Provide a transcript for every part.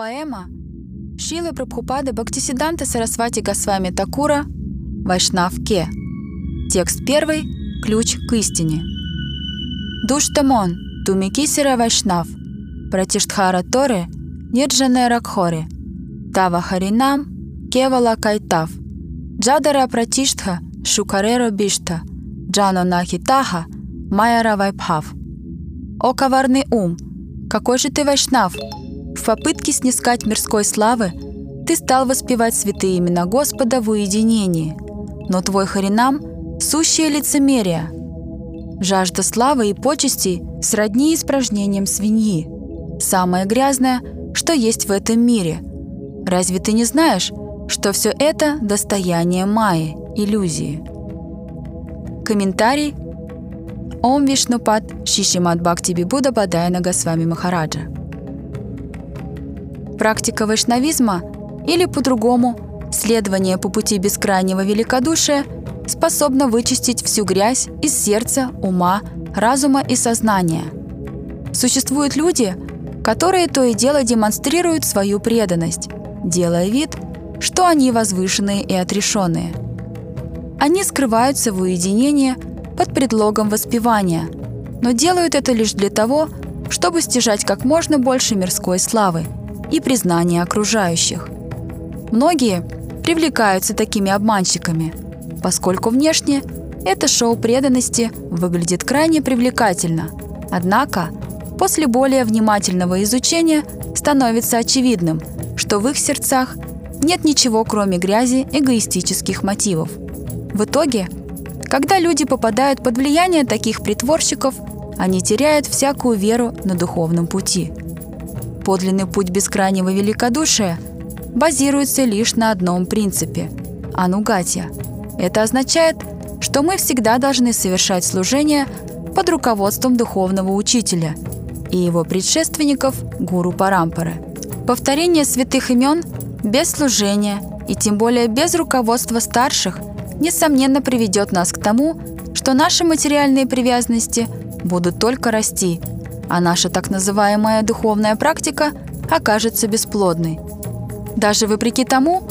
Поэма Шилы Прабхупады Бхактисиданта Сарасвати Госвами Такура Вайшнав Ке. Текст первый. Ключ к истине. Душтамон, Тумикисера Вайшнав, Пратиштхара Торы, Нирджане Ракхори, Тава Харинам, Кевала Кайтав, Джадара Пратиштха, Шукареро Бишта, Джано Нахитаха, Майяра Вайпхав. О коварный ум, какой же ты вайшнав, в попытке снискать мирской славы ты стал воспевать святые имена Господа в уединении, но твой Харинам — сущее лицемерие. Жажда славы и почестей сродни испражнением свиньи. Самое грязное, что есть в этом мире. Разве ты не знаешь, что все это — достояние Майи, иллюзии? Комментарий Ом Вишнупад Шишимад Бхакти Бибуда Бадайна Госвами Махараджа Практика вайшнавизма, или по-другому, следование по пути бескрайнего великодушия, способна вычистить всю грязь из сердца, ума, разума и сознания. Существуют люди, которые то и дело демонстрируют свою преданность, делая вид, что они возвышенные и отрешенные. Они скрываются в уединении под предлогом воспевания, но делают это лишь для того, чтобы стяжать как можно больше мирской славы – и признание окружающих. Многие привлекаются такими обманщиками, поскольку внешне это шоу преданности выглядит крайне привлекательно. Однако, после более внимательного изучения становится очевидным, что в их сердцах нет ничего, кроме грязи эгоистических мотивов. В итоге, когда люди попадают под влияние таких притворщиков, они теряют всякую веру на духовном пути – Подлинный путь бескрайнего великодушия базируется лишь на одном принципе – анугатия. Это означает, что мы всегда должны совершать служение под руководством духовного учителя и его предшественников – гуру Парампары. Повторение святых имен без служения и тем более без руководства старших несомненно приведет нас к тому, что наши материальные привязанности будут только расти – а наша так называемая духовная практика окажется бесплодной. Даже вопреки тому,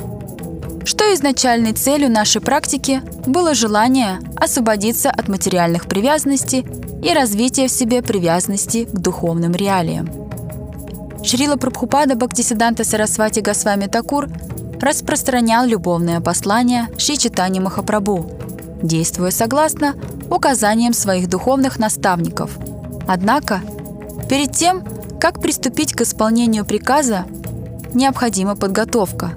что изначальной целью нашей практики было желание освободиться от материальных привязанностей и развития в себе привязанности к духовным реалиям. Шрила Прабхупада Бхактисиданта Сарасвати Госвами Такур распространял любовное послание Шри Читани Махапрабху, действуя согласно указаниям своих духовных наставников. Однако – Перед тем, как приступить к исполнению приказа, необходима подготовка,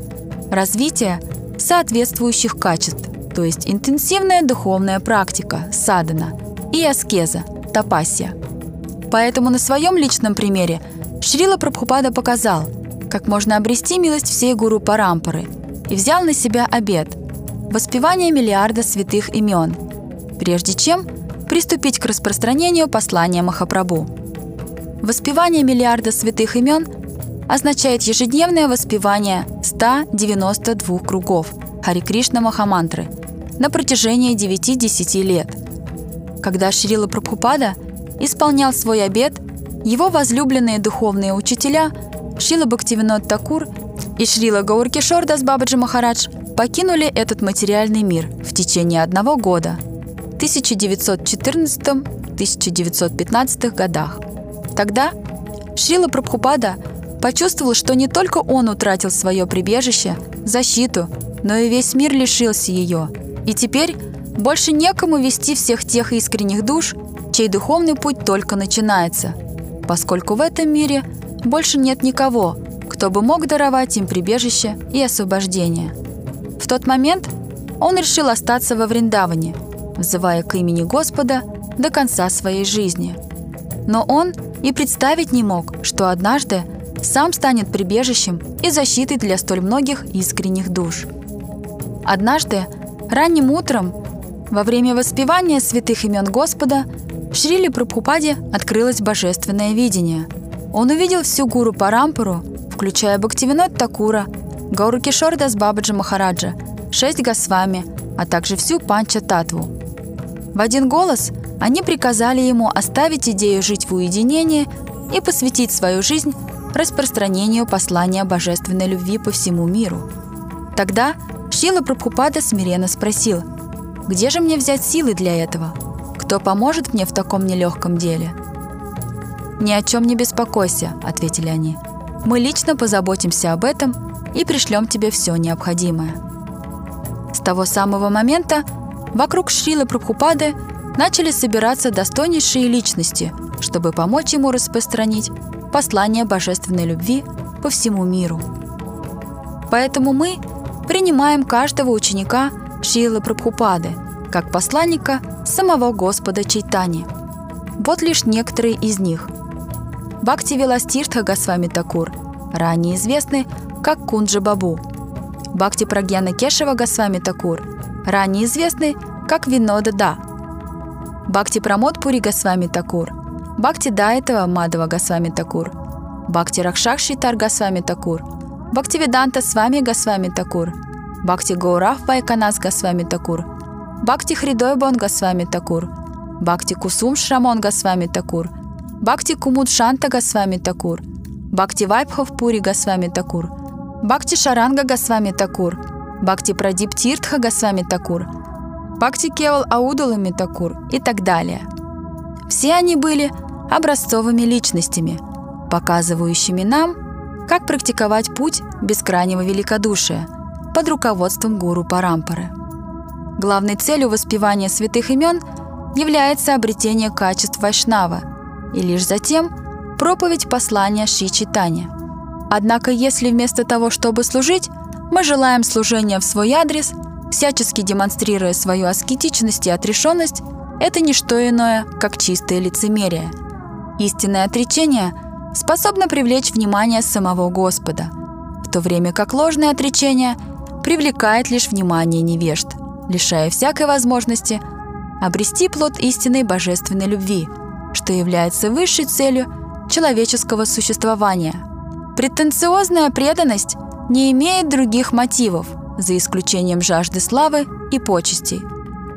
развитие соответствующих качеств, то есть интенсивная духовная практика, садана, и аскеза, тапасия. Поэтому на своем личном примере Шрила Прабхупада показал, как можно обрести милость всей гуру Парампары и взял на себя обет – воспевание миллиарда святых имен, прежде чем приступить к распространению послания Махапрабху. Воспевание миллиарда святых имен означает ежедневное воспевание 192 кругов Хари Кришна Махамантры на протяжении 9-10 лет. Когда Шрила Прабхупада исполнял свой обет, его возлюбленные духовные учителя Шрила Бхактивинод Такур и Шрила Гауркишор Дас Бабаджи Махарадж покинули этот материальный мир в течение одного года – 1914-1915 годах – Тогда Шрила Прабхупада почувствовал, что не только он утратил свое прибежище, защиту, но и весь мир лишился ее. И теперь больше некому вести всех тех искренних душ, чей духовный путь только начинается, поскольку в этом мире больше нет никого, кто бы мог даровать им прибежище и освобождение. В тот момент он решил остаться во Вриндаване, взывая к имени Господа до конца своей жизни. Но он – и представить не мог, что однажды сам станет прибежищем и защитой для столь многих искренних душ. Однажды, ранним утром, во время воспевания святых имен Господа, в Шриле Прабхупаде открылось божественное видение. Он увидел всю гуру Парампару, включая Бхактивинод Такура, Гауру Кишор Дас Бабаджа Махараджа, шесть Госвами, а также всю Панча Татву. В один голос они приказали ему оставить идею жить в уединении и посвятить свою жизнь распространению послания божественной любви по всему миру. Тогда Шила Прабхупада смиренно спросил, «Где же мне взять силы для этого? Кто поможет мне в таком нелегком деле?» «Ни о чем не беспокойся», — ответили они. «Мы лично позаботимся об этом и пришлем тебе все необходимое». С того самого момента вокруг Шрилы Прабхупады начали собираться достойнейшие личности, чтобы помочь ему распространить послание божественной любви по всему миру. Поэтому мы принимаем каждого ученика Шилы Прабхупады как посланника самого Господа Чайтани. Вот лишь некоторые из них. Бхакти Веластиртха Госвами Такур, ранее известный как Кунджи Бабу. Бхакти Прагьяна Кешева Госвами Такур, ранее известный как Винода Да. Бхакти Прамод Пури Госвами Такур, Бхакти Дайтова Мадава Госвами Такур, Бхакти Ракшак Шитар Госвами Такур, Бхакти Веданта Свами Госвами Такур, Бхакти Гаурах Вайканас Госвами Такур, Бхакти Хридойбон Госвами Такур, Бхакти Кусум Шрамон Госвами Такур, Бхакти Кумуд Шанта Госвами Такур, Бхакти Вайбхов Пури Госвами Такур, Бхакти Шаранга Госвами Такур, Бхакти Прадип Тиртха Госвами Такур, Бхакти Кевал Аудулами Такур и так далее. Все они были образцовыми личностями, показывающими нам, как практиковать путь бескрайнего великодушия под руководством гуру Парампары. Главной целью воспевания святых имен является обретение качеств Вайшнава и лишь затем проповедь послания Ши Читания. Однако если вместо того, чтобы служить, мы желаем служения в свой адрес, всячески демонстрируя свою аскетичность и отрешенность, это не что иное, как чистое лицемерие. Истинное отречение способно привлечь внимание самого Господа, в то время как ложное отречение привлекает лишь внимание невежд, лишая всякой возможности обрести плод истинной божественной любви, что является высшей целью человеческого существования. Претенциозная преданность не имеет других мотивов, за исключением жажды славы и почестей –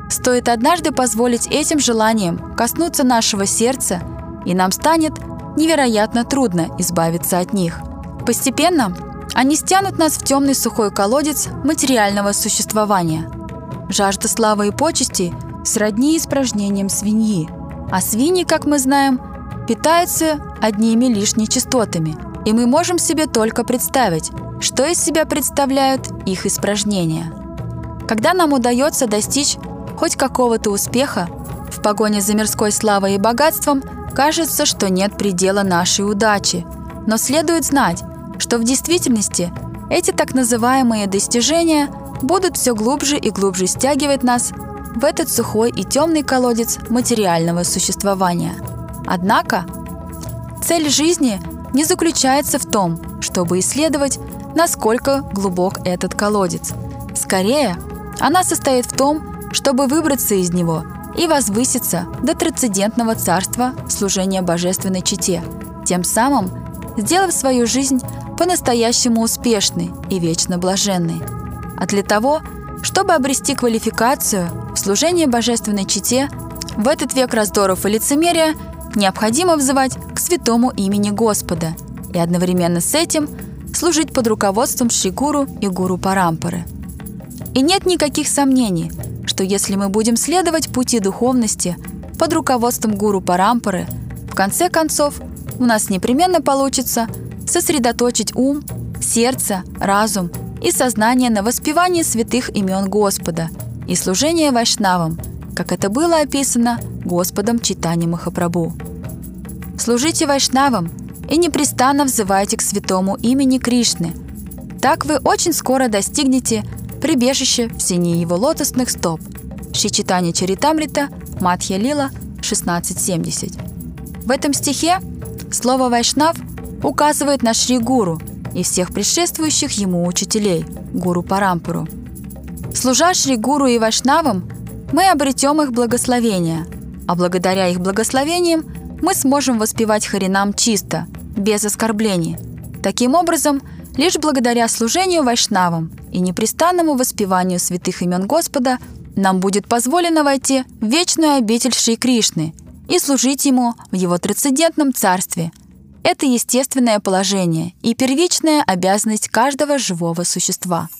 Стоит однажды позволить этим желаниям коснуться нашего сердца, и нам станет невероятно трудно избавиться от них. Постепенно они стянут нас в темный сухой колодец материального существования. Жажда славы и почести сродни испражнением свиньи, а свиньи, как мы знаем, питаются одними лишь нечистотами, и мы можем себе только представить, что из себя представляют их испражнения. Когда нам удается достичь хоть какого-то успеха, в погоне за мирской славой и богатством кажется, что нет предела нашей удачи. Но следует знать, что в действительности эти так называемые достижения будут все глубже и глубже стягивать нас в этот сухой и темный колодец материального существования. Однако цель жизни не заключается в том, чтобы исследовать, насколько глубок этот колодец. Скорее, она состоит в том, чтобы выбраться из него и возвыситься до трансцендентного царства служения божественной чите, тем самым сделав свою жизнь по-настоящему успешной и вечно блаженной. А для того, чтобы обрести квалификацию в служении божественной чите, в этот век раздоров и лицемерия необходимо взывать к святому имени Господа и одновременно с этим служить под руководством Шигуру и Гуру Парампары. И нет никаких сомнений – что если мы будем следовать пути духовности под руководством гуру Парампары, в конце концов у нас непременно получится сосредоточить ум, сердце, разум и сознание на воспевании святых имен Господа и служении вайшнавам, как это было описано Господом Читани Махапрабху. Служите вайшнавам и непрестанно взывайте к святому имени Кришны. Так вы очень скоро достигнете прибежище в сине его лотосных стоп. Шичитани Чаритамрита, Матхья Лила, 1670. В этом стихе слово «вайшнав» указывает на Шри Гуру и всех предшествующих ему учителей, Гуру Парампуру. Служа Шри Гуру и Вайшнавам, мы обретем их благословение, а благодаря их благословениям мы сможем воспевать Харинам чисто, без оскорблений. Таким образом, лишь благодаря служению Вайшнавам и непрестанному воспеванию святых имен Господа нам будет позволено войти в вечную обитель Шри Кришны и служить Ему в Его трансцендентном царстве. Это естественное положение и первичная обязанность каждого живого существа –